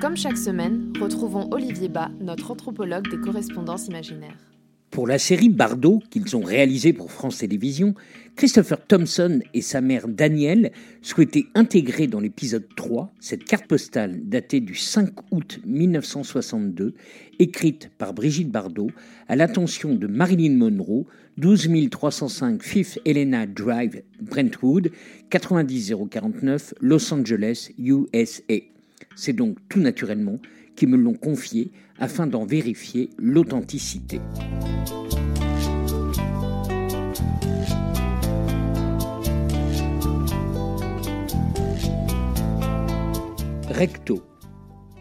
Comme chaque semaine, retrouvons Olivier Bas, notre anthropologue des correspondances imaginaires. Pour la série Bardot, qu'ils ont réalisée pour France Télévisions, Christopher Thompson et sa mère Danielle souhaitaient intégrer dans l'épisode 3 cette carte postale datée du 5 août 1962, écrite par Brigitte Bardot à l'attention de Marilyn Monroe, 12 305 Fifth Helena Drive, Brentwood, 90049, Los Angeles, USA. C'est donc tout naturellement qui me l'ont confié afin d'en vérifier l'authenticité. Recto.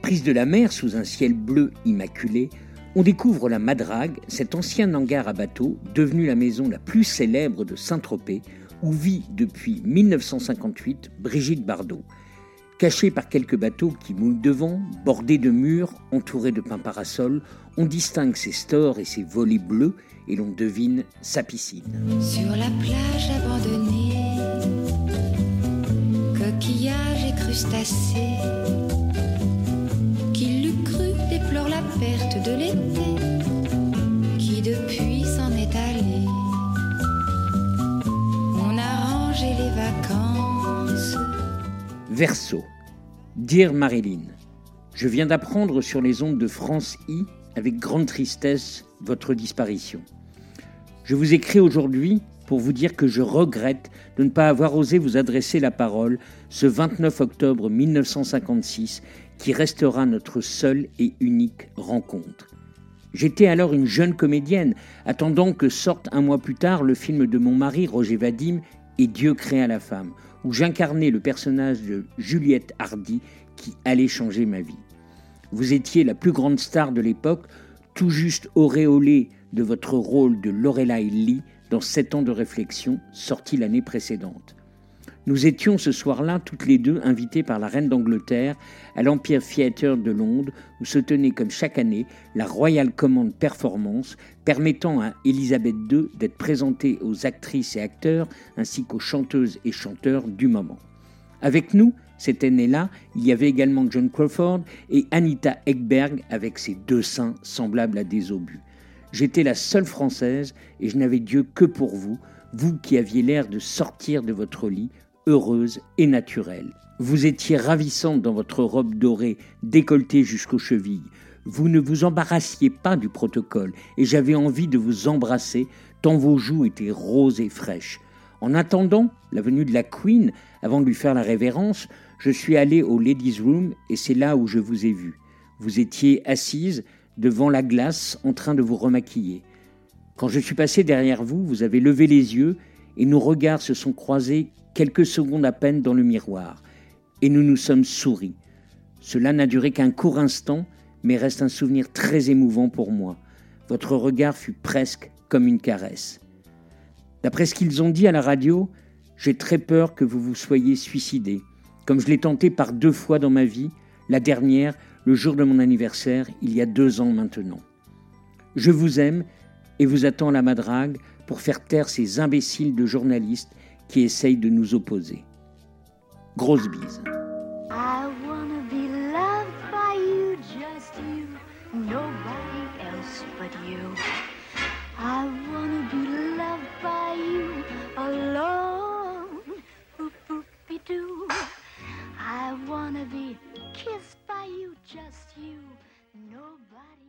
Prise de la mer sous un ciel bleu immaculé, on découvre la Madrague, cet ancien hangar à bateau devenu la maison la plus célèbre de Saint-Tropez, où vit depuis 1958 Brigitte Bardot. Cachée par quelques bateaux qui mouillent devant, bordés de murs, entourés de pins parasols, on distingue ses stores et ses volets bleus et l'on devine sa piscine. Sur la plage abandonnée, coquillages et crustacés Verso. Dire Marilyn. Je viens d'apprendre sur les ondes de France I avec grande tristesse votre disparition. Je vous écris aujourd'hui pour vous dire que je regrette de ne pas avoir osé vous adresser la parole ce 29 octobre 1956 qui restera notre seule et unique rencontre. J'étais alors une jeune comédienne, attendant que sorte un mois plus tard le film de mon mari Roger Vadim et Dieu créa la femme, où j'incarnais le personnage de Juliette Hardy qui allait changer ma vie. Vous étiez la plus grande star de l'époque, tout juste auréolée de votre rôle de Lorelai Lee dans Sept ans de réflexion, sorti l'année précédente. Nous étions ce soir-là toutes les deux invitées par la reine d'Angleterre à l'Empire Theatre de Londres, où se tenait comme chaque année la Royal Command Performance, permettant à Elisabeth II d'être présentée aux actrices et acteurs ainsi qu'aux chanteuses et chanteurs du moment. Avec nous, cette année-là, il y avait également John Crawford et Anita Ekberg avec ses deux seins semblables à des obus. J'étais la seule française et je n'avais Dieu que pour vous, vous qui aviez l'air de sortir de votre lit heureuse et naturelle. Vous étiez ravissante dans votre robe dorée, décolletée jusqu'aux chevilles. Vous ne vous embarrassiez pas du protocole et j'avais envie de vous embrasser tant vos joues étaient roses et fraîches. En attendant la venue de la Queen, avant de lui faire la révérence, je suis allé au Ladies' Room et c'est là où je vous ai vu. Vous étiez assise devant la glace en train de vous remaquiller. Quand je suis passé derrière vous, vous avez levé les yeux et nos regards se sont croisés quelques secondes à peine dans le miroir, et nous nous sommes souris. Cela n'a duré qu'un court instant, mais reste un souvenir très émouvant pour moi. Votre regard fut presque comme une caresse. D'après ce qu'ils ont dit à la radio, j'ai très peur que vous vous soyez suicidé, comme je l'ai tenté par deux fois dans ma vie, la dernière, le jour de mon anniversaire, il y a deux ans maintenant. Je vous aime et vous attends à la madrague pour faire taire ces imbéciles de journalistes qui essaye de nous opposer. Grosse bise. I wanna be kissed by you, just you, nobody.